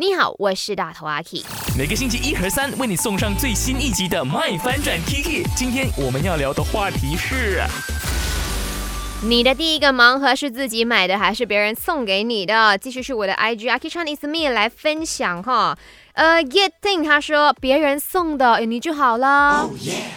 你好，我是大头阿 K。每个星期一和三为你送上最新一集的《麦翻转 Kiki》。今天我们要聊的话题是。你的第一个盲盒是自己买的还是别人送给你的？继续是我的 IG a k i Chinese Me 来分享哈。呃，Getting 他说别人送的，你就好了。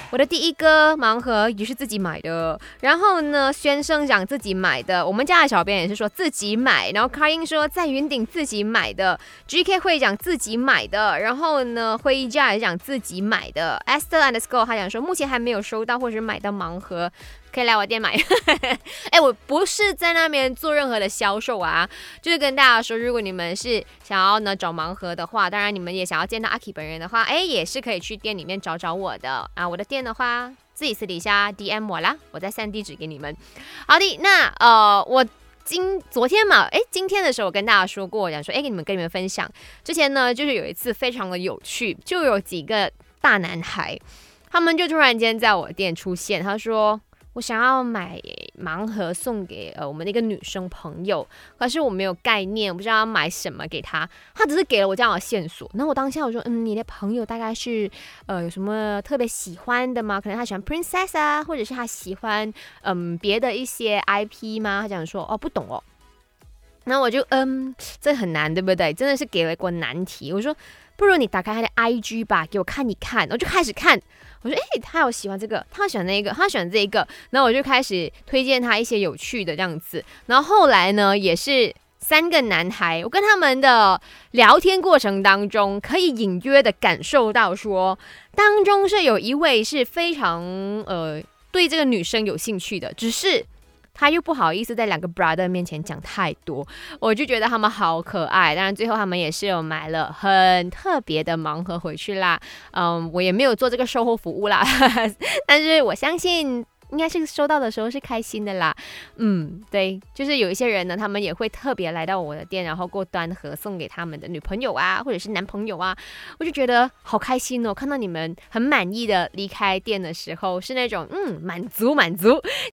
我的第一个盲盒也是自己买的。然后呢，先生讲自己买的，我们家的小编也是说自己买。然后 c a r i n 说在云顶自己买的，GK 会讲自己买的。然后呢，会议家也讲自己买的。Esther and School 他讲说目前还没有收到或者是买到盲盒。可以来我店买，哎，我不是在那边做任何的销售啊，就是跟大家说，如果你们是想要呢找盲盒的话，当然你你们也想要见到阿 K 本人的话，哎，也是可以去店里面找找我的啊。我的店的话，自己私底下 DM 我啦，我再散地址给你们。好的，那呃，我今昨天嘛，哎，今天的时候我跟大家说过，讲说，哎，给你们跟你们分享，之前呢就是有一次非常的有趣，就有几个大男孩，他们就突然间在我店出现，他说。我想要买盲盒送给呃我们的一个女生朋友，可是我没有概念，我不知道要买什么给她。她只是给了我这样的线索。那我当下我说，嗯，你的朋友大概是呃有什么特别喜欢的吗？可能她喜欢 princess 啊，或者是她喜欢嗯别的一些 IP 吗？他讲说，哦，不懂哦。那我就嗯，这很难，对不对？真的是给了一个难题。我说。不如你打开他的 IG 吧，给我看一看。我就开始看，我说：“哎，他有喜欢这个，他喜欢那个，他喜欢这个。”然后我就开始推荐他一些有趣的这样子。然后后来呢，也是三个男孩，我跟他们的聊天过程当中，可以隐约的感受到说，当中是有一位是非常呃对这个女生有兴趣的，只是。他又不好意思在两个 brother 面前讲太多，我就觉得他们好可爱。当然最后他们也是有买了很特别的盲盒回去啦。嗯，我也没有做这个售后服务啦，但是我相信。应该是收到的时候是开心的啦，嗯，对，就是有一些人呢，他们也会特别来到我的店，然后过端盒送给他们的女朋友啊，或者是男朋友啊，我就觉得好开心哦，看到你们很满意的离开店的时候，是那种嗯满足满足。